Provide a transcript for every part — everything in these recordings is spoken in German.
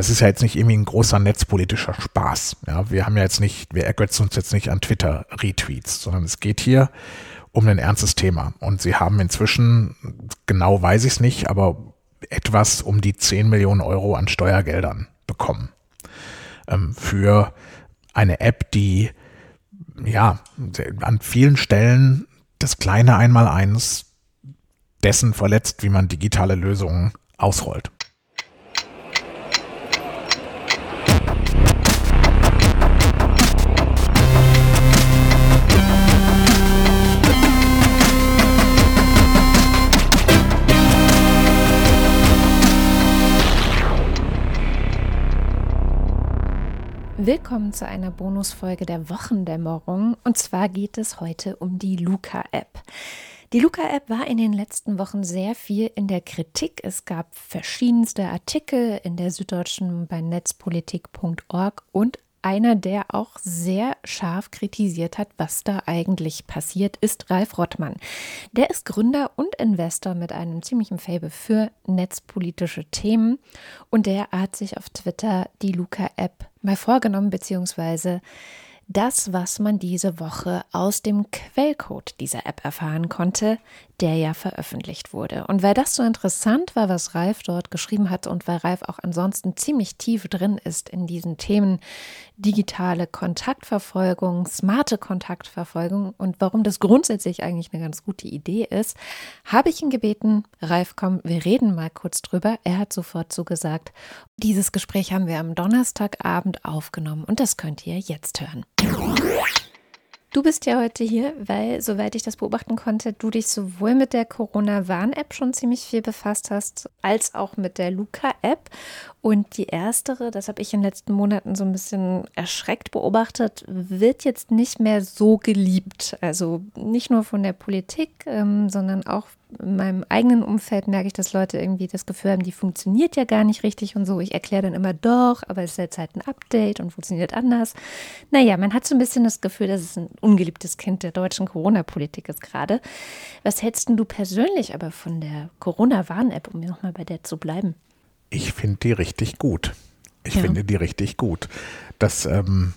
das ist ja jetzt nicht irgendwie ein großer netzpolitischer Spaß. Ja, wir haben ja jetzt nicht, wir ergötzen uns jetzt nicht an Twitter-Retweets, sondern es geht hier um ein ernstes Thema. Und sie haben inzwischen, genau weiß ich es nicht, aber etwas um die 10 Millionen Euro an Steuergeldern bekommen. Ähm, für eine App, die ja an vielen Stellen das kleine Einmaleins dessen verletzt, wie man digitale Lösungen ausrollt. Willkommen zu einer Bonusfolge der Wochendämmerung. Und zwar geht es heute um die Luca-App. Die Luca-App war in den letzten Wochen sehr viel in der Kritik. Es gab verschiedenste Artikel in der Süddeutschen bei netzpolitik.org und einer, der auch sehr scharf kritisiert hat, was da eigentlich passiert, ist Ralf Rottmann. Der ist Gründer und Investor mit einem ziemlichen Faible für netzpolitische Themen und der hat sich auf Twitter die Luca-App mal vorgenommen, beziehungsweise das, was man diese Woche aus dem Quellcode dieser App erfahren konnte, der ja veröffentlicht wurde. Und weil das so interessant war, was Ralf dort geschrieben hat und weil Ralf auch ansonsten ziemlich tief drin ist in diesen Themen digitale Kontaktverfolgung, smarte Kontaktverfolgung und warum das grundsätzlich eigentlich eine ganz gute Idee ist, habe ich ihn gebeten, Ralf, komm, wir reden mal kurz drüber. Er hat sofort zugesagt. Dieses Gespräch haben wir am Donnerstagabend aufgenommen und das könnt ihr jetzt hören. Du bist ja heute hier, weil, soweit ich das beobachten konnte, du dich sowohl mit der Corona-Warn-App schon ziemlich viel befasst hast, als auch mit der Luca-App. Und die erstere, das habe ich in den letzten Monaten so ein bisschen erschreckt beobachtet, wird jetzt nicht mehr so geliebt. Also nicht nur von der Politik, ähm, sondern auch in meinem eigenen Umfeld merke ich, dass Leute irgendwie das Gefühl haben, die funktioniert ja gar nicht richtig und so. Ich erkläre dann immer doch, aber es ist jetzt halt ein Update und funktioniert anders. Naja, man hat so ein bisschen das Gefühl, dass es ein ungeliebtes Kind der deutschen Corona-Politik ist gerade. Was hältst du persönlich aber von der Corona-Warn-App, um nochmal bei der zu bleiben? Ich finde die richtig gut. Ich ja. finde die richtig gut. Das, ähm,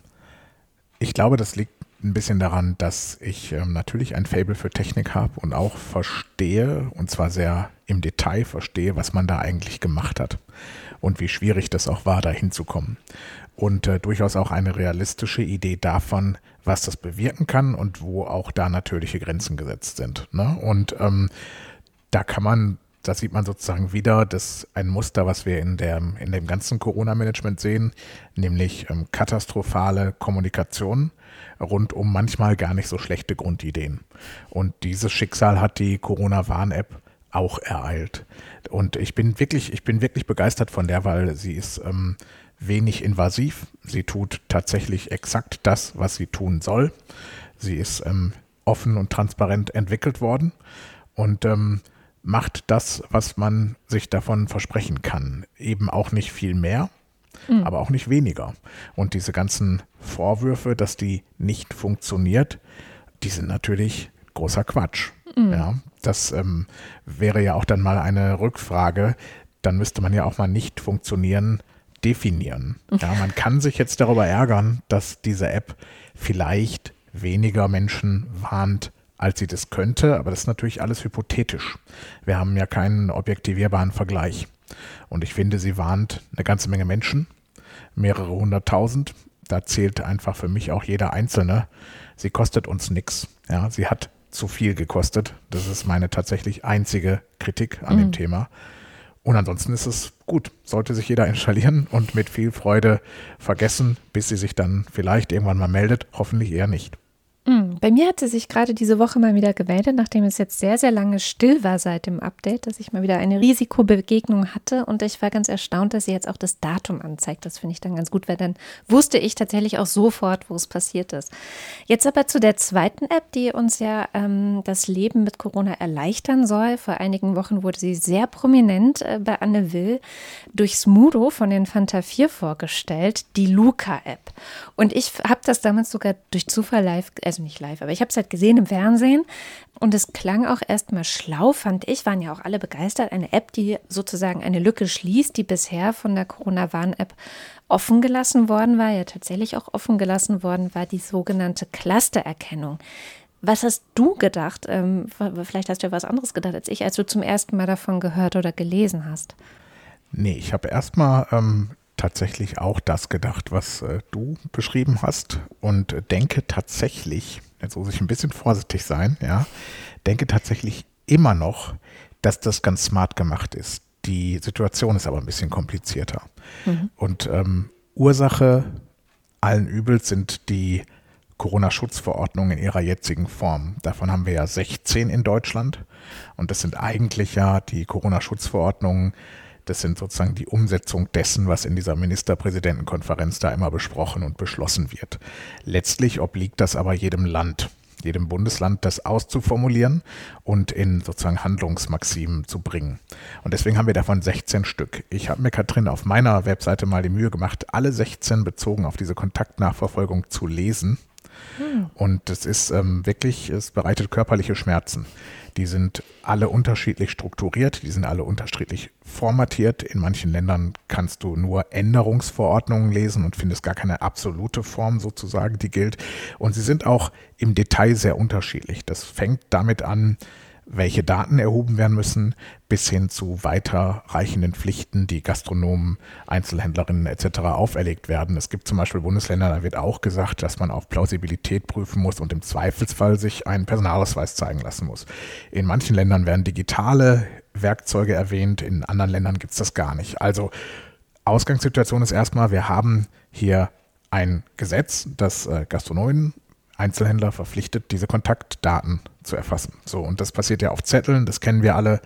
ich glaube, das liegt ein bisschen daran, dass ich ähm, natürlich ein Fable für Technik habe und auch verstehe, und zwar sehr im Detail verstehe, was man da eigentlich gemacht hat und wie schwierig das auch war, da hinzukommen. Und äh, durchaus auch eine realistische Idee davon, was das bewirken kann und wo auch da natürliche Grenzen gesetzt sind. Ne? Und ähm, da kann man da sieht man sozusagen wieder das ein Muster, was wir in, der, in dem ganzen Corona-Management sehen, nämlich ähm, katastrophale Kommunikation rund um manchmal gar nicht so schlechte Grundideen. Und dieses Schicksal hat die Corona-Warn-App auch ereilt. Und ich bin wirklich, ich bin wirklich begeistert von der, weil sie ist ähm, wenig invasiv. Sie tut tatsächlich exakt das, was sie tun soll. Sie ist ähm, offen und transparent entwickelt worden und ähm, macht das, was man sich davon versprechen kann. Eben auch nicht viel mehr, mhm. aber auch nicht weniger. Und diese ganzen Vorwürfe, dass die nicht funktioniert, die sind natürlich großer Quatsch. Mhm. Ja, das ähm, wäre ja auch dann mal eine Rückfrage. Dann müsste man ja auch mal nicht funktionieren definieren. Ja, man kann sich jetzt darüber ärgern, dass diese App vielleicht weniger Menschen warnt, als sie das könnte, aber das ist natürlich alles hypothetisch. Wir haben ja keinen objektivierbaren Vergleich. Und ich finde, sie warnt eine ganze Menge Menschen, mehrere hunderttausend. Da zählt einfach für mich auch jeder Einzelne. Sie kostet uns nichts. Ja, sie hat zu viel gekostet. Das ist meine tatsächlich einzige Kritik an mhm. dem Thema. Und ansonsten ist es gut. Sollte sich jeder installieren und mit viel Freude vergessen, bis sie sich dann vielleicht irgendwann mal meldet. Hoffentlich eher nicht. Mm, bei mir hat sie sich gerade diese Woche mal wieder gemeldet, nachdem es jetzt sehr, sehr lange still war seit dem Update, dass ich mal wieder eine Risikobegegnung hatte und ich war ganz erstaunt, dass sie jetzt auch das Datum anzeigt. Das finde ich dann ganz gut, weil dann wusste ich tatsächlich auch sofort, wo es passiert ist. Jetzt aber zu der zweiten App, die uns ja ähm, das Leben mit Corona erleichtern soll. Vor einigen Wochen wurde sie sehr prominent äh, bei Anne Will durch Smudo von den Fanta 4 vorgestellt, die Luca-App. Und ich habe das damals sogar durch Zufall live, also nicht live, aber ich habe es halt gesehen im Fernsehen und es klang auch erstmal schlau, fand ich, waren ja auch alle begeistert. Eine App, die sozusagen eine Lücke schließt, die bisher von der Corona-Warn-App offen gelassen worden war, ja tatsächlich auch offen gelassen worden war, die sogenannte Clustererkennung. Was hast du gedacht? Ähm, vielleicht hast du ja was anderes gedacht als ich, als du zum ersten Mal davon gehört oder gelesen hast. Nee, ich habe erstmal ähm, tatsächlich auch das gedacht, was äh, du beschrieben hast und denke tatsächlich, jetzt muss ich ein bisschen vorsichtig sein, ja, denke tatsächlich immer noch, dass das ganz smart gemacht ist. Die Situation ist aber ein bisschen komplizierter. Mhm. Und ähm, Ursache allen Übels sind die Corona-Schutzverordnung in ihrer jetzigen Form. Davon haben wir ja 16 in Deutschland. Und das sind eigentlich ja die Corona-Schutzverordnungen, das sind sozusagen die Umsetzung dessen, was in dieser Ministerpräsidentenkonferenz da immer besprochen und beschlossen wird. Letztlich obliegt das aber jedem Land jedem Bundesland das auszuformulieren und in sozusagen Handlungsmaximen zu bringen. Und deswegen haben wir davon 16 Stück. Ich habe mir, Katrin, auf meiner Webseite mal die Mühe gemacht, alle 16 bezogen auf diese Kontaktnachverfolgung zu lesen. Und es ist ähm, wirklich, es bereitet körperliche Schmerzen. Die sind alle unterschiedlich strukturiert, die sind alle unterschiedlich formatiert. In manchen Ländern kannst du nur Änderungsverordnungen lesen und findest gar keine absolute Form sozusagen, die gilt. Und sie sind auch im Detail sehr unterschiedlich. Das fängt damit an, welche Daten erhoben werden müssen, bis hin zu weiterreichenden Pflichten, die Gastronomen, Einzelhändlerinnen etc. auferlegt werden. Es gibt zum Beispiel Bundesländer, da wird auch gesagt, dass man auf Plausibilität prüfen muss und im Zweifelsfall sich einen Personalausweis zeigen lassen muss. In manchen Ländern werden digitale Werkzeuge erwähnt, in anderen Ländern gibt es das gar nicht. Also Ausgangssituation ist erstmal, wir haben hier ein Gesetz, das äh, Gastronomen Einzelhändler verpflichtet, diese Kontaktdaten zu erfassen. So, und das passiert ja auf Zetteln, das kennen wir alle.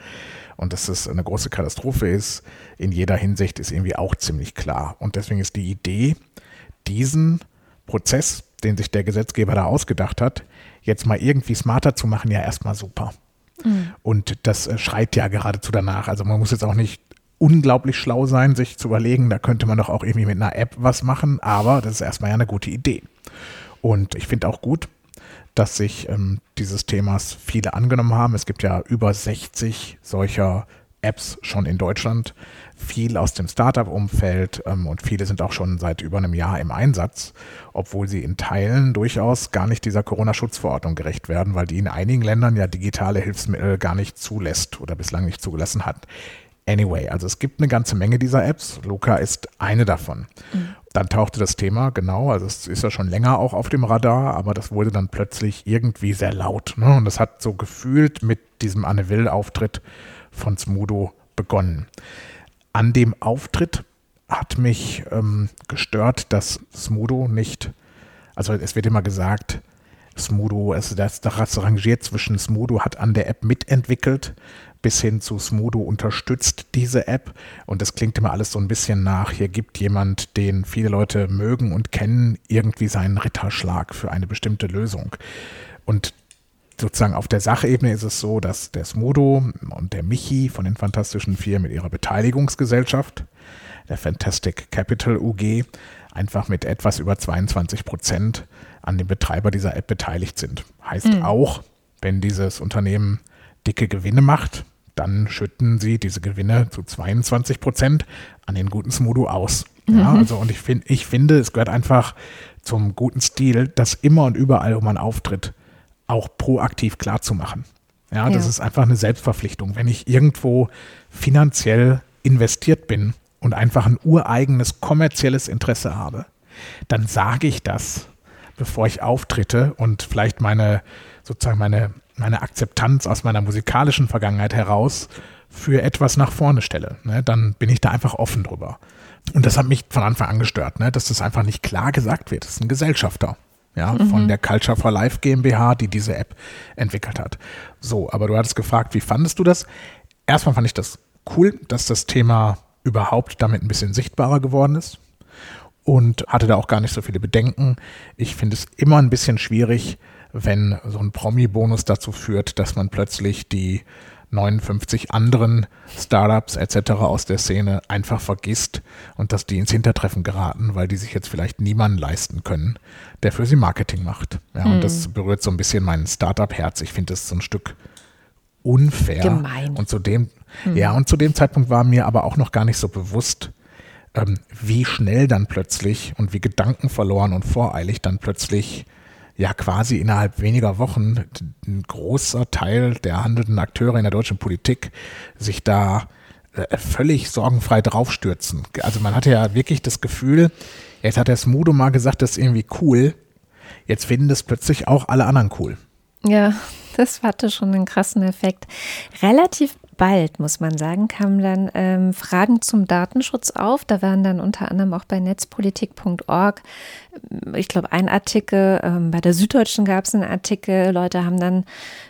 Und dass es eine große Katastrophe ist, in jeder Hinsicht, ist irgendwie auch ziemlich klar. Und deswegen ist die Idee, diesen Prozess, den sich der Gesetzgeber da ausgedacht hat, jetzt mal irgendwie smarter zu machen, ja erstmal super. Mhm. Und das äh, schreit ja geradezu danach. Also man muss jetzt auch nicht unglaublich schlau sein, sich zu überlegen, da könnte man doch auch irgendwie mit einer App was machen, aber das ist erstmal ja eine gute Idee. Und ich finde auch gut, dass sich ähm, dieses Themas viele angenommen haben. Es gibt ja über 60 solcher Apps schon in Deutschland, viel aus dem Startup-Umfeld ähm, und viele sind auch schon seit über einem Jahr im Einsatz, obwohl sie in Teilen durchaus gar nicht dieser Corona-Schutzverordnung gerecht werden, weil die in einigen Ländern ja digitale Hilfsmittel gar nicht zulässt oder bislang nicht zugelassen hat. Anyway, also es gibt eine ganze Menge dieser Apps. Luca ist eine davon. Mhm. Dann tauchte das Thema, genau, also es ist ja schon länger auch auf dem Radar, aber das wurde dann plötzlich irgendwie sehr laut. Ne? Und das hat so gefühlt mit diesem Anne Will-Auftritt von Smudo begonnen. An dem Auftritt hat mich ähm, gestört, dass Smudo nicht, also es wird immer gesagt, Smudo, also das, das rangiert zwischen Smudo hat an der App mitentwickelt bis hin zu Smudo unterstützt diese App. Und das klingt immer alles so ein bisschen nach, hier gibt jemand, den viele Leute mögen und kennen, irgendwie seinen Ritterschlag für eine bestimmte Lösung. Und sozusagen auf der Sachebene ist es so, dass der Smudo und der Michi von den Fantastischen Vier mit ihrer Beteiligungsgesellschaft, der Fantastic Capital UG, einfach mit etwas über 22 Prozent an dem Betreiber dieser App beteiligt sind. Heißt mhm. auch, wenn dieses Unternehmen dicke Gewinne macht, dann schütten sie diese Gewinne zu 22 Prozent an den guten Smudo aus. Ja, mhm. also und ich finde, ich finde, es gehört einfach zum guten Stil, das immer und überall, wo man auftritt, auch proaktiv klar zu machen. Ja, das ja. ist einfach eine Selbstverpflichtung. Wenn ich irgendwo finanziell investiert bin und einfach ein ureigenes kommerzielles Interesse habe, dann sage ich das, bevor ich auftritte und vielleicht meine sozusagen meine meine Akzeptanz aus meiner musikalischen Vergangenheit heraus für etwas nach vorne stelle, ne, dann bin ich da einfach offen drüber. Und das hat mich von Anfang an gestört, ne, dass das einfach nicht klar gesagt wird. Das ist ein Gesellschafter ja, mhm. von der Culture for Life GmbH, die diese App entwickelt hat. So, aber du hattest gefragt, wie fandest du das? Erstmal fand ich das cool, dass das Thema überhaupt damit ein bisschen sichtbarer geworden ist und hatte da auch gar nicht so viele Bedenken. Ich finde es immer ein bisschen schwierig, wenn so ein Promi-Bonus dazu führt, dass man plötzlich die 59 anderen Startups etc. aus der Szene einfach vergisst und dass die ins Hintertreffen geraten, weil die sich jetzt vielleicht niemanden leisten können, der für sie Marketing macht. Ja, hm. Und das berührt so ein bisschen mein Startup-Herz. Ich finde das so ein Stück unfair. Gemein. Und zu dem, hm. ja, und zu dem Zeitpunkt war mir aber auch noch gar nicht so bewusst, ähm, wie schnell dann plötzlich und wie gedankenverloren und voreilig dann plötzlich ja quasi innerhalb weniger Wochen ein großer Teil der handelnden Akteure in der deutschen Politik sich da äh, völlig sorgenfrei draufstürzen. Also man hatte ja wirklich das Gefühl, jetzt hat der Smudo mal gesagt, das ist irgendwie cool. Jetzt finden das plötzlich auch alle anderen cool. Ja, das hatte schon einen krassen Effekt. Relativ bald, muss man sagen, kamen dann ähm, Fragen zum Datenschutz auf. Da waren dann unter anderem auch bei netzpolitik.org, äh, ich glaube, ein Artikel, ähm, bei der Süddeutschen gab es einen Artikel, Leute haben dann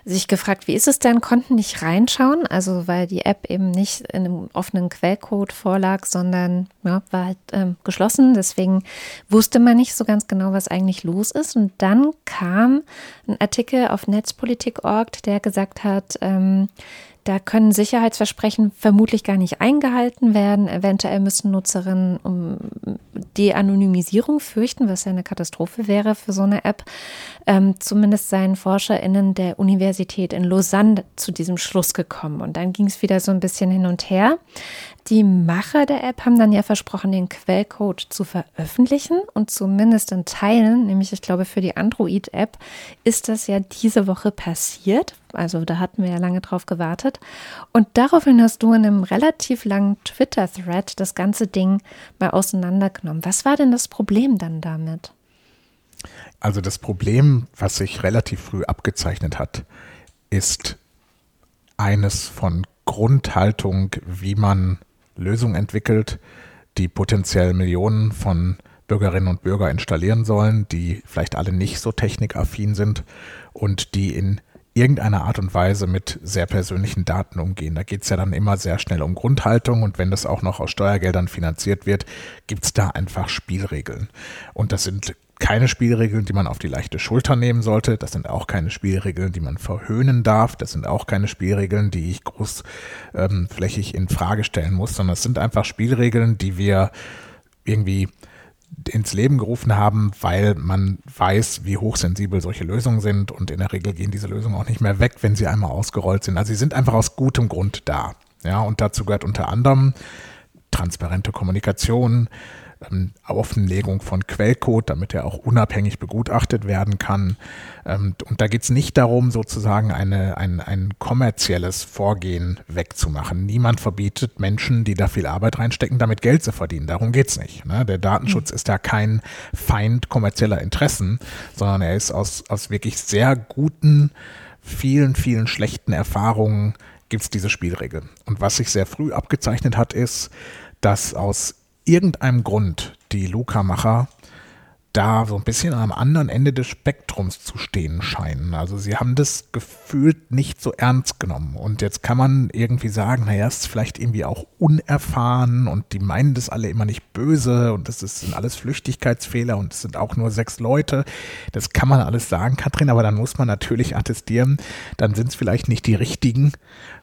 sich gefragt, wie ist es denn, konnten nicht reinschauen, also weil die App eben nicht in einem offenen Quellcode vorlag, sondern ja, war halt ähm, geschlossen. Deswegen wusste man nicht so ganz genau, was eigentlich los ist. Und dann kam ein Artikel auf netzpolitik.org, der gesagt hat, ähm, da können Sicherheitsversprechen vermutlich gar nicht eingehalten werden. Eventuell müssen Nutzerinnen um die Anonymisierung fürchten, was ja eine Katastrophe wäre für so eine App. Ähm, zumindest seien ForscherInnen der Universität in Lausanne zu diesem Schluss gekommen. Und dann ging es wieder so ein bisschen hin und her. Die Macher der App haben dann ja versprochen, den Quellcode zu veröffentlichen und zumindest in Teilen, nämlich ich glaube für die Android-App, ist das ja diese Woche passiert. Also da hatten wir ja lange drauf gewartet. Und daraufhin hast du in einem relativ langen Twitter-Thread das ganze Ding mal auseinandergenommen. Was war denn das Problem dann damit? Also das Problem, was sich relativ früh abgezeichnet hat, ist eines von Grundhaltung, wie man Lösung entwickelt, die potenziell Millionen von Bürgerinnen und Bürger installieren sollen, die vielleicht alle nicht so technikaffin sind und die in irgendeiner Art und Weise mit sehr persönlichen Daten umgehen. Da geht es ja dann immer sehr schnell um Grundhaltung und wenn das auch noch aus Steuergeldern finanziert wird, gibt es da einfach Spielregeln. Und das sind keine Spielregeln, die man auf die leichte Schulter nehmen sollte. Das sind auch keine Spielregeln, die man verhöhnen darf. Das sind auch keine Spielregeln, die ich großflächig ähm, in Frage stellen muss, sondern es sind einfach Spielregeln, die wir irgendwie ins Leben gerufen haben, weil man weiß, wie hochsensibel solche Lösungen sind und in der Regel gehen diese Lösungen auch nicht mehr weg, wenn sie einmal ausgerollt sind. Also sie sind einfach aus gutem Grund da. Ja, und dazu gehört unter anderem transparente Kommunikation, ähm, Offenlegung von Quellcode, damit er auch unabhängig begutachtet werden kann. Ähm, und da geht es nicht darum, sozusagen eine, ein, ein kommerzielles Vorgehen wegzumachen. Niemand verbietet Menschen, die da viel Arbeit reinstecken, damit Geld zu verdienen. Darum geht es nicht. Ne? Der Datenschutz mhm. ist ja kein Feind kommerzieller Interessen, sondern er ist aus, aus wirklich sehr guten, vielen, vielen schlechten Erfahrungen gibt es diese Spielregel. Und was sich sehr früh abgezeichnet hat, ist, dass aus irgendeinem Grund die Luca-Macher da so ein bisschen am anderen Ende des Spektrums zu stehen scheinen. Also sie haben das gefühlt nicht so ernst genommen. Und jetzt kann man irgendwie sagen, naja, es ist vielleicht irgendwie auch unerfahren und die meinen das alle immer nicht böse und das sind alles Flüchtigkeitsfehler und es sind auch nur sechs Leute. Das kann man alles sagen, Katrin, aber dann muss man natürlich attestieren, dann sind es vielleicht nicht die richtigen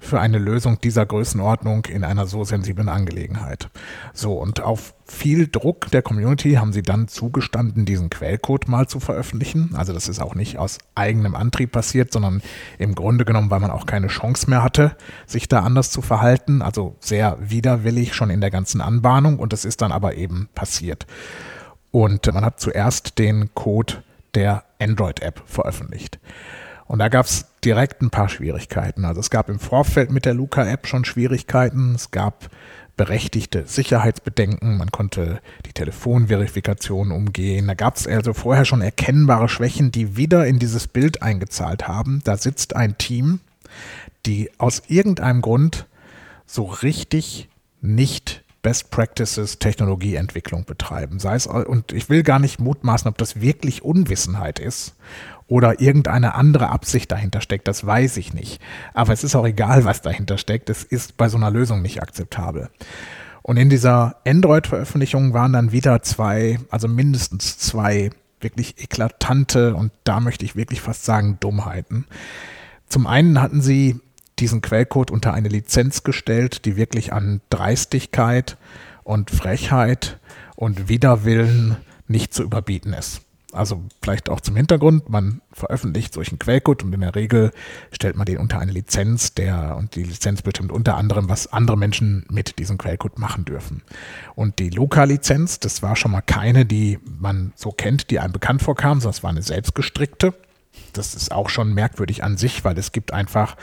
für eine Lösung dieser Größenordnung in einer so sensiblen Angelegenheit. So, und auf viel Druck der Community haben sie dann zugestanden, diesen Quellcode mal zu veröffentlichen. Also das ist auch nicht aus eigenem Antrieb passiert, sondern im Grunde genommen, weil man auch keine Chance mehr hatte, sich da anders zu verhalten. Also sehr widerwillig schon in der ganzen Anbahnung und es ist dann aber eben passiert. Und man hat zuerst den Code der Android-App veröffentlicht. Und da gab es direkt ein paar Schwierigkeiten. Also es gab im Vorfeld mit der Luca-App schon Schwierigkeiten. Es gab berechtigte Sicherheitsbedenken. Man konnte die Telefonverifikation umgehen. Da gab es also vorher schon erkennbare Schwächen, die wieder in dieses Bild eingezahlt haben. Da sitzt ein Team, die aus irgendeinem Grund so richtig nicht Best Practices Technologieentwicklung betreiben. Sei es, und ich will gar nicht mutmaßen, ob das wirklich Unwissenheit ist oder irgendeine andere Absicht dahinter steckt, das weiß ich nicht. Aber es ist auch egal, was dahinter steckt. Es ist bei so einer Lösung nicht akzeptabel. Und in dieser Android-Veröffentlichung waren dann wieder zwei, also mindestens zwei wirklich eklatante und da möchte ich wirklich fast sagen Dummheiten. Zum einen hatten sie diesen Quellcode unter eine Lizenz gestellt, die wirklich an Dreistigkeit und Frechheit und Widerwillen nicht zu überbieten ist. Also vielleicht auch zum Hintergrund, man veröffentlicht solchen Quellcode und in der Regel stellt man den unter eine Lizenz, der und die Lizenz bestimmt unter anderem, was andere Menschen mit diesem Quellcode machen dürfen. Und die Luca-Lizenz, das war schon mal keine, die man so kennt, die einem bekannt vorkam, sondern es war eine selbstgestrickte. Das ist auch schon merkwürdig an sich, weil es gibt einfach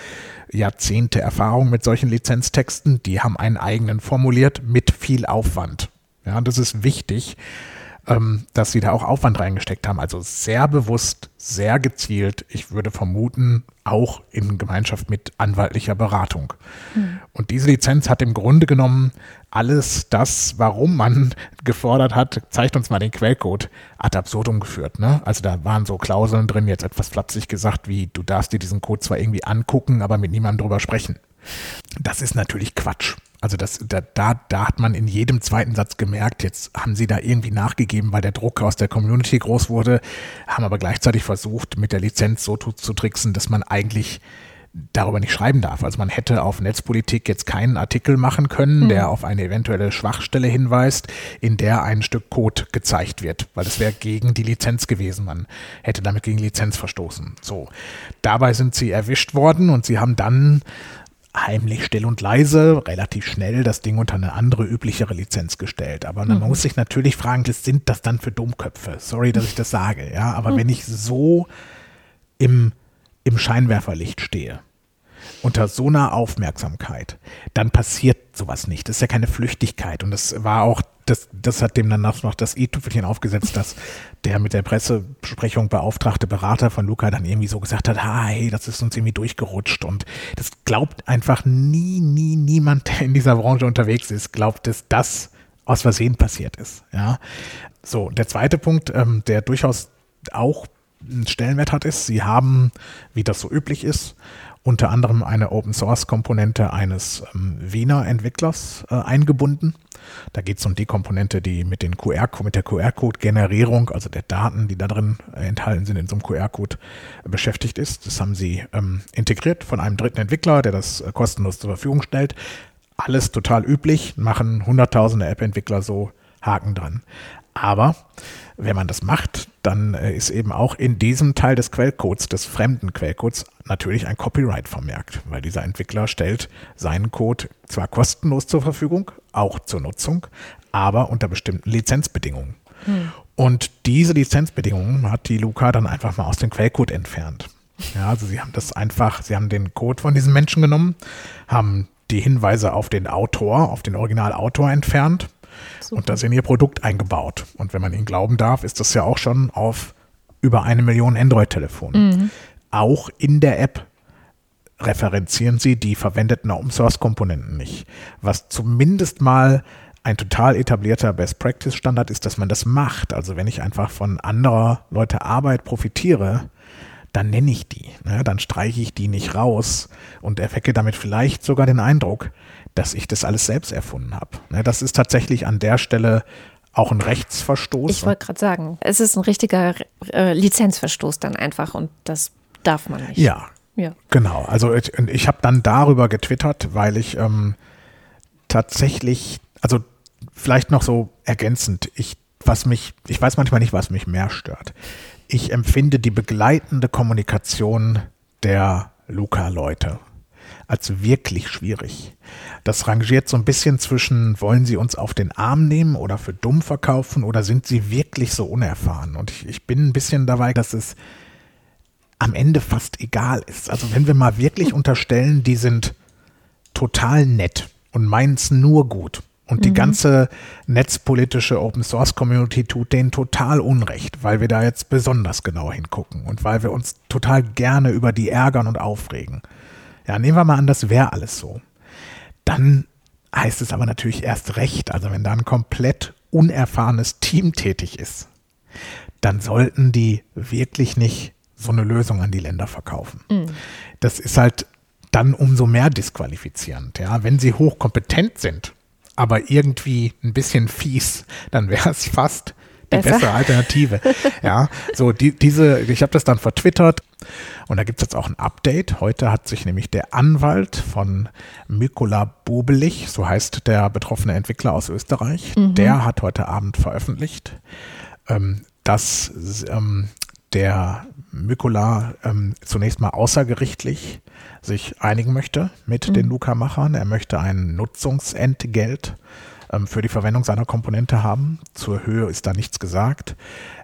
Jahrzehnte Erfahrung mit solchen Lizenztexten, die haben einen eigenen formuliert mit viel Aufwand. Ja, und das ist wichtig, ähm, dass sie da auch Aufwand reingesteckt haben. Also sehr bewusst, sehr gezielt. Ich würde vermuten, auch in Gemeinschaft mit anwaltlicher Beratung. Mhm. Und diese Lizenz hat im Grunde genommen alles das, warum man gefordert hat, zeigt uns mal den Quellcode, ad absurdum geführt. Ne? Also da waren so Klauseln drin, jetzt etwas flapsig gesagt, wie du darfst dir diesen Code zwar irgendwie angucken, aber mit niemandem drüber sprechen. Das ist natürlich Quatsch. Also das, da, da, da hat man in jedem zweiten Satz gemerkt, jetzt haben sie da irgendwie nachgegeben, weil der Druck aus der Community groß wurde, haben aber gleichzeitig versucht, mit der Lizenz so zu, zu tricksen, dass man eigentlich darüber nicht schreiben darf. Also man hätte auf Netzpolitik jetzt keinen Artikel machen können, mhm. der auf eine eventuelle Schwachstelle hinweist, in der ein Stück Code gezeigt wird, weil das wäre gegen die Lizenz gewesen. Man hätte damit gegen Lizenz verstoßen. So. Dabei sind sie erwischt worden und sie haben dann heimlich still und leise, relativ schnell das Ding unter eine andere, üblichere Lizenz gestellt. Aber mhm. man muss sich natürlich fragen, was sind das dann für Dummköpfe? Sorry, dass ich das sage, ja. Aber mhm. wenn ich so im, im Scheinwerferlicht stehe, unter so einer Aufmerksamkeit, dann passiert sowas nicht. Das ist ja keine Flüchtigkeit. Und das war auch, das, das hat dem dann noch das i-Tüpfelchen aufgesetzt, dass der mit der Pressesprechung beauftragte Berater von Luca dann irgendwie so gesagt hat, hey, das ist uns irgendwie durchgerutscht. Und das glaubt einfach nie, nie, niemand, der in dieser Branche unterwegs ist, glaubt, dass das aus Versehen passiert ist. Ja. So, der zweite Punkt, ähm, der durchaus auch einen Stellenwert hat, ist, sie haben, wie das so üblich ist, unter anderem eine Open Source Komponente eines ähm, Wiener Entwicklers äh, eingebunden. Da geht es um die Komponente, die mit, den QR mit der QR-Code-Generierung, also der Daten, die da drin äh, enthalten sind, in so einem QR-Code äh, beschäftigt ist. Das haben sie ähm, integriert von einem dritten Entwickler, der das äh, kostenlos zur Verfügung stellt. Alles total üblich, machen hunderttausende App-Entwickler so Haken dran. Aber wenn man das macht, dann äh, ist eben auch in diesem Teil des Quellcodes, des fremden Quellcodes, natürlich ein Copyright vermerkt, weil dieser Entwickler stellt seinen Code zwar kostenlos zur Verfügung, auch zur Nutzung, aber unter bestimmten Lizenzbedingungen. Hm. Und diese Lizenzbedingungen hat die Luca dann einfach mal aus dem Quellcode entfernt. Ja, also sie haben das einfach, sie haben den Code von diesem Menschen genommen, haben die Hinweise auf den Autor, auf den Originalautor entfernt Super. und das in ihr Produkt eingebaut. Und wenn man ihnen glauben darf, ist das ja auch schon auf über eine Million Android-Telefonen. Mhm. Auch in der App referenzieren sie die verwendeten Open-Source-Komponenten nicht. Was zumindest mal ein total etablierter Best-Practice-Standard ist, dass man das macht. Also wenn ich einfach von anderer Leute Arbeit profitiere, dann nenne ich die. Ne? Dann streiche ich die nicht raus und erwecke damit vielleicht sogar den Eindruck, dass ich das alles selbst erfunden habe. Ne, das ist tatsächlich an der Stelle auch ein Rechtsverstoß. Ich wollte gerade sagen, es ist ein richtiger äh, Lizenzverstoß dann einfach und das darf man nicht. Ja, ja. genau. Also ich, ich habe dann darüber getwittert, weil ich ähm, tatsächlich, also vielleicht noch so ergänzend, ich, was mich, ich weiß manchmal nicht, was mich mehr stört. Ich empfinde die begleitende Kommunikation der Luca-Leute als wirklich schwierig. Das rangiert so ein bisschen zwischen, wollen sie uns auf den Arm nehmen oder für dumm verkaufen oder sind sie wirklich so unerfahren? Und ich, ich bin ein bisschen dabei, dass es am Ende fast egal ist. Also wenn wir mal wirklich unterstellen, die sind total nett und meinen es nur gut. Und die mhm. ganze netzpolitische Open Source Community tut denen total Unrecht, weil wir da jetzt besonders genau hingucken und weil wir uns total gerne über die ärgern und aufregen. Ja, nehmen wir mal an, das wäre alles so. Dann heißt es aber natürlich erst recht, also wenn da ein komplett unerfahrenes Team tätig ist, dann sollten die wirklich nicht so eine Lösung an die Länder verkaufen. Mhm. Das ist halt dann umso mehr disqualifizierend. Ja, wenn sie hochkompetent sind, aber irgendwie ein bisschen fies, dann wäre es fast besser. Die bessere Alternative. ja, so die, diese, ich habe das dann vertwittert und da gibt es jetzt auch ein Update. Heute hat sich nämlich der Anwalt von Mykola Bobelich, so heißt der betroffene Entwickler aus Österreich, mhm. der hat heute Abend veröffentlicht, ähm, dass ähm, der Mykola ähm, zunächst mal außergerichtlich sich einigen möchte mit mhm. den Luca-Machern. Er möchte ein Nutzungsentgelt für die Verwendung seiner Komponente haben. Zur Höhe ist da nichts gesagt.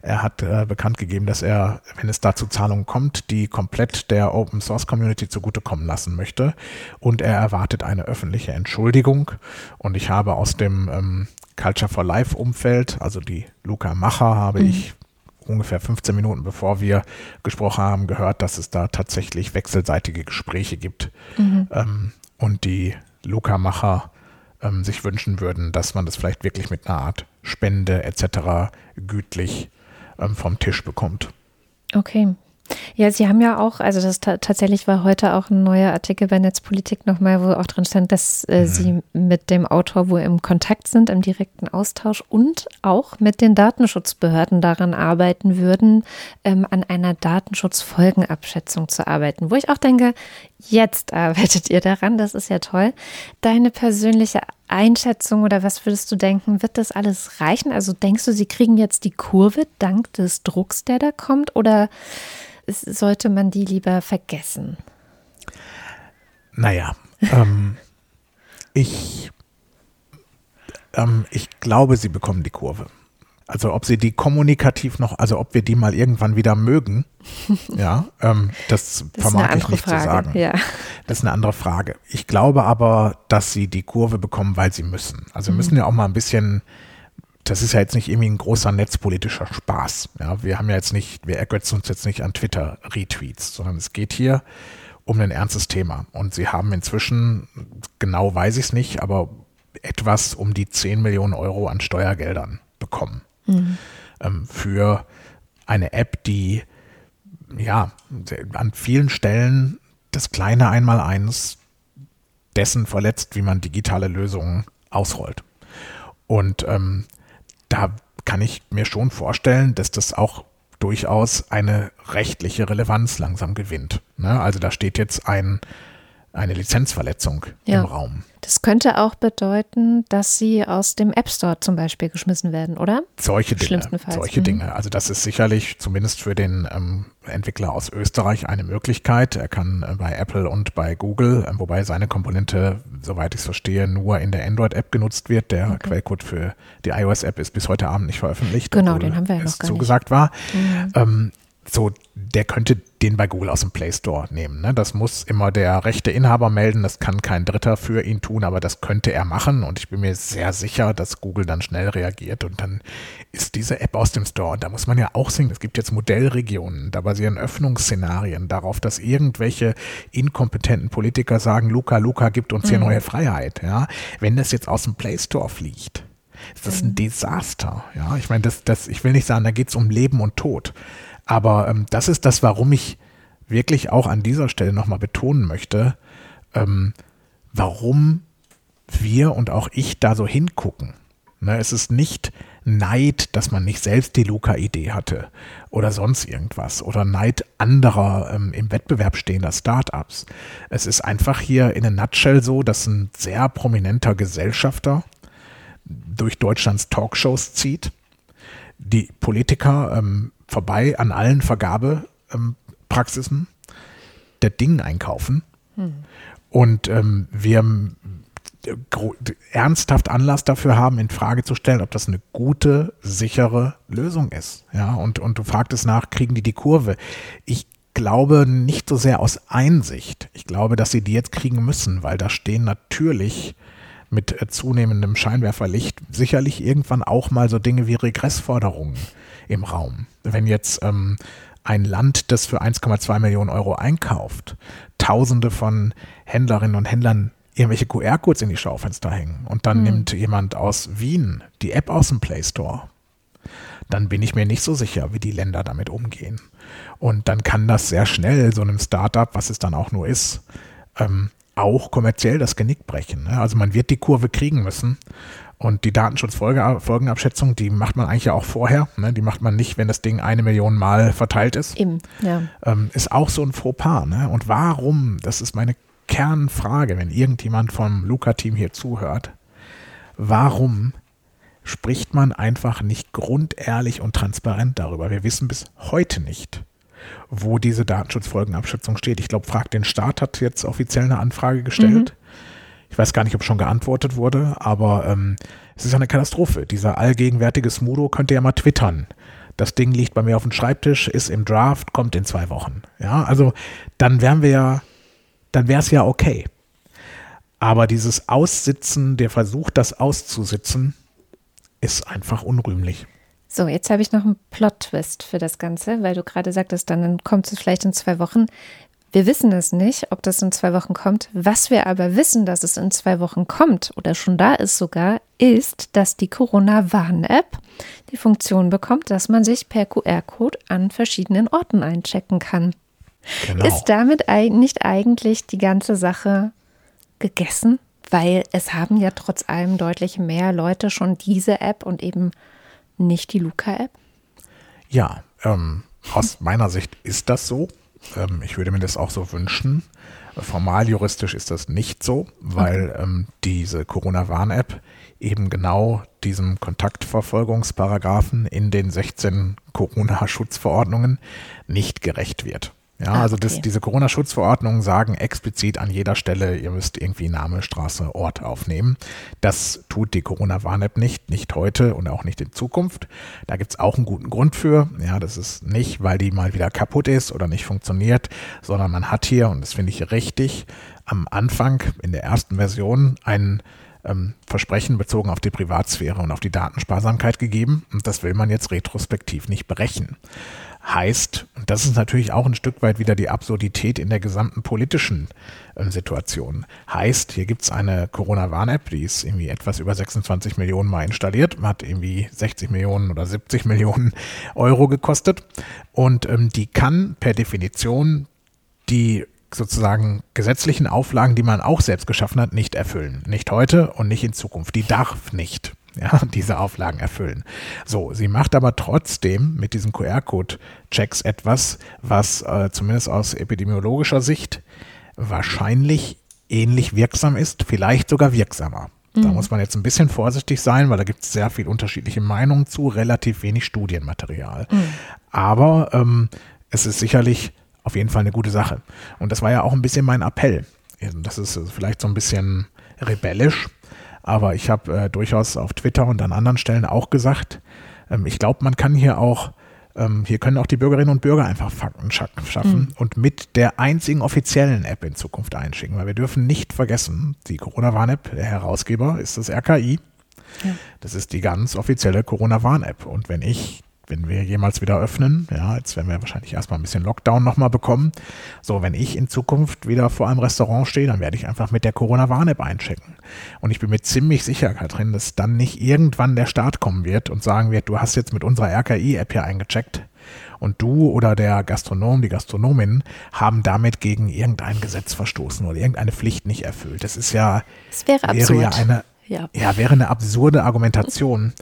Er hat äh, bekannt gegeben, dass er, wenn es da zu Zahlungen kommt, die komplett der Open Source Community zugutekommen lassen möchte. Und er erwartet eine öffentliche Entschuldigung. Und ich habe aus dem ähm, Culture for Life Umfeld, also die Luca Macher, habe mhm. ich ungefähr 15 Minuten bevor wir gesprochen haben, gehört, dass es da tatsächlich wechselseitige Gespräche gibt mhm. ähm, und die Luca-Macher ähm, sich wünschen würden, dass man das vielleicht wirklich mit einer Art Spende etc. gütlich ähm, vom Tisch bekommt. Okay. Ja, Sie haben ja auch, also das tatsächlich war heute auch ein neuer Artikel bei Netzpolitik nochmal, wo auch drin stand, dass äh, mhm. Sie mit dem Autor wohl im Kontakt sind, im direkten Austausch und auch mit den Datenschutzbehörden daran arbeiten würden, ähm, an einer Datenschutzfolgenabschätzung zu arbeiten. Wo ich auch denke, jetzt arbeitet ihr daran, das ist ja toll. Deine persönliche Einschätzung oder was würdest du denken, wird das alles reichen? Also denkst du, sie kriegen jetzt die Kurve dank des Drucks, der da kommt oder sollte man die lieber vergessen? Naja, ähm, ich, ähm, ich glaube, sie bekommen die Kurve. Also ob sie die kommunikativ noch, also ob wir die mal irgendwann wieder mögen, ja, ähm, das, das vermag ich nicht Frage, zu sagen. Ja. Das ist eine andere Frage. Ich glaube aber, dass sie die Kurve bekommen, weil sie müssen. Also mhm. müssen ja auch mal ein bisschen das ist ja jetzt nicht irgendwie ein großer netzpolitischer Spaß. Ja, wir haben ja jetzt nicht, wir ergötzen uns jetzt nicht an Twitter-Retweets, sondern es geht hier um ein ernstes Thema. Und sie haben inzwischen, genau weiß ich es nicht, aber etwas um die 10 Millionen Euro an Steuergeldern bekommen. Mhm. Ähm, für eine App, die ja an vielen Stellen das kleine Einmaleins dessen verletzt, wie man digitale Lösungen ausrollt. Und ähm, da kann ich mir schon vorstellen, dass das auch durchaus eine rechtliche Relevanz langsam gewinnt. Ne? Also da steht jetzt ein, eine Lizenzverletzung ja. im Raum. Das könnte auch bedeuten, dass sie aus dem App Store zum Beispiel geschmissen werden, oder? Solche Dinge. Schlimmstenfalls. Solche mhm. Dinge. Also das ist sicherlich zumindest für den ähm, Entwickler aus Österreich eine Möglichkeit. Er kann äh, bei Apple und bei Google, äh, wobei seine Komponente, soweit ich es verstehe, nur in der Android-App genutzt wird. Der okay. Quellcode für die iOS-App ist bis heute Abend nicht veröffentlicht. Genau, den haben wir ja noch gar zugesagt nicht. war. Mhm. Ähm, so, der könnte den bei Google aus dem Play Store nehmen. Ne? Das muss immer der rechte Inhaber melden, das kann kein Dritter für ihn tun, aber das könnte er machen und ich bin mir sehr sicher, dass Google dann schnell reagiert und dann ist diese App aus dem Store. Und da muss man ja auch sehen, es gibt jetzt Modellregionen, da basieren Öffnungsszenarien darauf, dass irgendwelche inkompetenten Politiker sagen, Luca, Luca gibt uns hier mhm. neue Freiheit. Ja? Wenn das jetzt aus dem Play Store fliegt, ist das ein mhm. Desaster. Ja, ich meine, das, das, ich will nicht sagen, da geht es um Leben und Tod. Aber ähm, das ist das, warum ich wirklich auch an dieser Stelle nochmal betonen möchte, ähm, warum wir und auch ich da so hingucken. Ne, es ist nicht Neid, dass man nicht selbst die Luca-Idee hatte oder sonst irgendwas oder Neid anderer ähm, im Wettbewerb stehender Startups. Es ist einfach hier in a nutshell so, dass ein sehr prominenter Gesellschafter durch Deutschlands Talkshows zieht, die Politiker ähm, vorbei an allen Vergabepraxisen ähm, der Dinge einkaufen. Hm. Und ähm, wir ernsthaft Anlass dafür haben, in Frage zu stellen, ob das eine gute, sichere Lösung ist. Ja, und, und du fragtest nach, kriegen die die Kurve? Ich glaube nicht so sehr aus Einsicht. Ich glaube, dass sie die jetzt kriegen müssen, weil da stehen natürlich mit äh, zunehmendem Scheinwerferlicht sicherlich irgendwann auch mal so Dinge wie Regressforderungen im Raum. Wenn jetzt ähm, ein Land, das für 1,2 Millionen Euro einkauft, Tausende von Händlerinnen und Händlern irgendwelche QR-Codes in die Schaufenster hängen und dann mhm. nimmt jemand aus Wien die App aus dem Play Store, dann bin ich mir nicht so sicher, wie die Länder damit umgehen. Und dann kann das sehr schnell so einem Startup, was es dann auch nur ist, ähm, auch kommerziell das Genick brechen. Ne? Also man wird die Kurve kriegen müssen. Und die Datenschutzfolgenabschätzung, die macht man eigentlich ja auch vorher. Ne? Die macht man nicht, wenn das Ding eine Million Mal verteilt ist. Eben, ja. Ähm, ist auch so ein Fauxpas. Ne? Und warum, das ist meine Kernfrage, wenn irgendjemand vom Luca-Team hier zuhört, warum spricht man einfach nicht grundehrlich und transparent darüber? Wir wissen bis heute nicht, wo diese Datenschutzfolgenabschätzung steht. Ich glaube, Frag den Staat hat jetzt offiziell eine Anfrage gestellt. Mhm. Ich weiß gar nicht, ob schon geantwortet wurde, aber ähm, es ist eine Katastrophe. Dieser allgegenwärtige Smudo könnte ja mal twittern. Das Ding liegt bei mir auf dem Schreibtisch, ist im Draft, kommt in zwei Wochen. Ja, also dann wären wir ja, dann wäre es ja okay. Aber dieses Aussitzen, der Versuch, das auszusitzen, ist einfach unrühmlich. So, jetzt habe ich noch einen Plot-Twist für das Ganze, weil du gerade sagtest, dann kommt es vielleicht in zwei Wochen. Wir wissen es nicht, ob das in zwei Wochen kommt. Was wir aber wissen, dass es in zwei Wochen kommt oder schon da ist sogar, ist, dass die Corona-Warn-App die Funktion bekommt, dass man sich per QR-Code an verschiedenen Orten einchecken kann. Genau. Ist damit nicht eigentlich die ganze Sache gegessen? Weil es haben ja trotz allem deutlich mehr Leute schon diese App und eben nicht die Luca-App? Ja, ähm, aus meiner Sicht ist das so. Ähm, ich würde mir das auch so wünschen. Formal juristisch ist das nicht so, weil okay. ähm, diese Corona-Warn-App eben genau diesem Kontaktverfolgungsparagraphen in den 16 Corona-Schutzverordnungen nicht gerecht wird. Ja, ah, also das, okay. diese Corona-Schutzverordnungen sagen explizit an jeder Stelle, ihr müsst irgendwie Name, Straße, Ort aufnehmen. Das tut die Corona-Warn-App nicht, nicht heute und auch nicht in Zukunft. Da gibt's auch einen guten Grund für. Ja, das ist nicht, weil die mal wieder kaputt ist oder nicht funktioniert, sondern man hat hier, und das finde ich richtig, am Anfang in der ersten Version ein ähm, Versprechen bezogen auf die Privatsphäre und auf die Datensparsamkeit gegeben. Und das will man jetzt retrospektiv nicht brechen heißt, und das ist natürlich auch ein Stück weit wieder die Absurdität in der gesamten politischen äh, Situation, heißt, hier gibt es eine Corona-Warn-App, die ist irgendwie etwas über 26 Millionen Mal installiert, hat irgendwie 60 Millionen oder 70 Millionen Euro gekostet und ähm, die kann per Definition die sozusagen gesetzlichen Auflagen, die man auch selbst geschaffen hat, nicht erfüllen. Nicht heute und nicht in Zukunft. Die darf nicht ja, diese Auflagen erfüllen. So, sie macht aber trotzdem mit diesen QR-Code-Checks etwas, was äh, zumindest aus epidemiologischer Sicht wahrscheinlich ähnlich wirksam ist, vielleicht sogar wirksamer. Da mhm. muss man jetzt ein bisschen vorsichtig sein, weil da gibt es sehr viel unterschiedliche Meinungen zu, relativ wenig Studienmaterial. Mhm. Aber ähm, es ist sicherlich auf jeden Fall eine gute Sache. Und das war ja auch ein bisschen mein Appell. Das ist vielleicht so ein bisschen rebellisch, aber ich habe äh, durchaus auf Twitter und an anderen Stellen auch gesagt, ähm, ich glaube, man kann hier auch, ähm, hier können auch die Bürgerinnen und Bürger einfach Fakten schaffen mhm. und mit der einzigen offiziellen App in Zukunft einschicken. Weil wir dürfen nicht vergessen, die Corona-Warn-App, der Herausgeber ist das RKI. Ja. Das ist die ganz offizielle Corona-Warn-App. Und wenn ich wenn wir jemals wieder öffnen, ja, jetzt werden wir wahrscheinlich erstmal ein bisschen Lockdown nochmal bekommen. So, wenn ich in Zukunft wieder vor einem Restaurant stehe, dann werde ich einfach mit der Corona-Warn-App einchecken. Und ich bin mir ziemlich sicher, Katrin, dass dann nicht irgendwann der Start kommen wird und sagen wird, du hast jetzt mit unserer RKI-App hier eingecheckt und du oder der Gastronom, die Gastronomin haben damit gegen irgendein Gesetz verstoßen oder irgendeine Pflicht nicht erfüllt. Das ist ja, das wäre, wäre ja eine, ja. ja. wäre eine absurde Argumentation.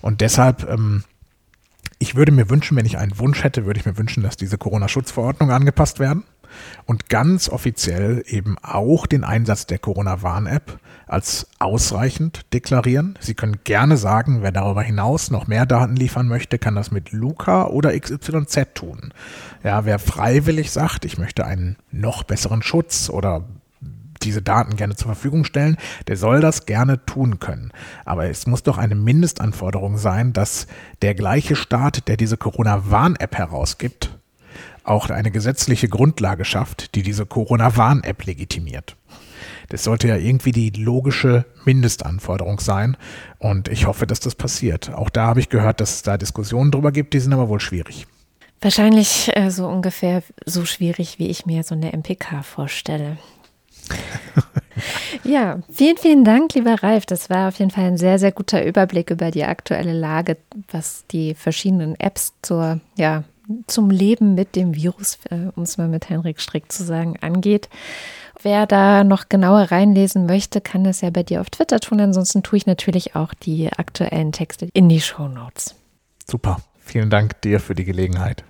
Und deshalb, ähm, ich würde mir wünschen, wenn ich einen Wunsch hätte, würde ich mir wünschen, dass diese Corona-Schutzverordnungen angepasst werden und ganz offiziell eben auch den Einsatz der Corona-Warn-App als ausreichend deklarieren. Sie können gerne sagen, wer darüber hinaus noch mehr Daten liefern möchte, kann das mit Luca oder XYZ tun. Ja, wer freiwillig sagt, ich möchte einen noch besseren Schutz oder diese Daten gerne zur Verfügung stellen, der soll das gerne tun können. Aber es muss doch eine Mindestanforderung sein, dass der gleiche Staat, der diese Corona-Warn-App herausgibt, auch eine gesetzliche Grundlage schafft, die diese Corona-Warn-App legitimiert. Das sollte ja irgendwie die logische Mindestanforderung sein. Und ich hoffe, dass das passiert. Auch da habe ich gehört, dass es da Diskussionen drüber gibt, die sind aber wohl schwierig. Wahrscheinlich äh, so ungefähr so schwierig, wie ich mir so eine MPK vorstelle. Ja, vielen, vielen Dank, lieber Ralf. Das war auf jeden Fall ein sehr, sehr guter Überblick über die aktuelle Lage, was die verschiedenen Apps zur ja, zum Leben mit dem Virus, äh, um es mal mit Henrik Strick zu sagen, angeht. Wer da noch genauer reinlesen möchte, kann das ja bei dir auf Twitter tun. Ansonsten tue ich natürlich auch die aktuellen Texte in die Show Notes. Super. Vielen Dank dir für die Gelegenheit.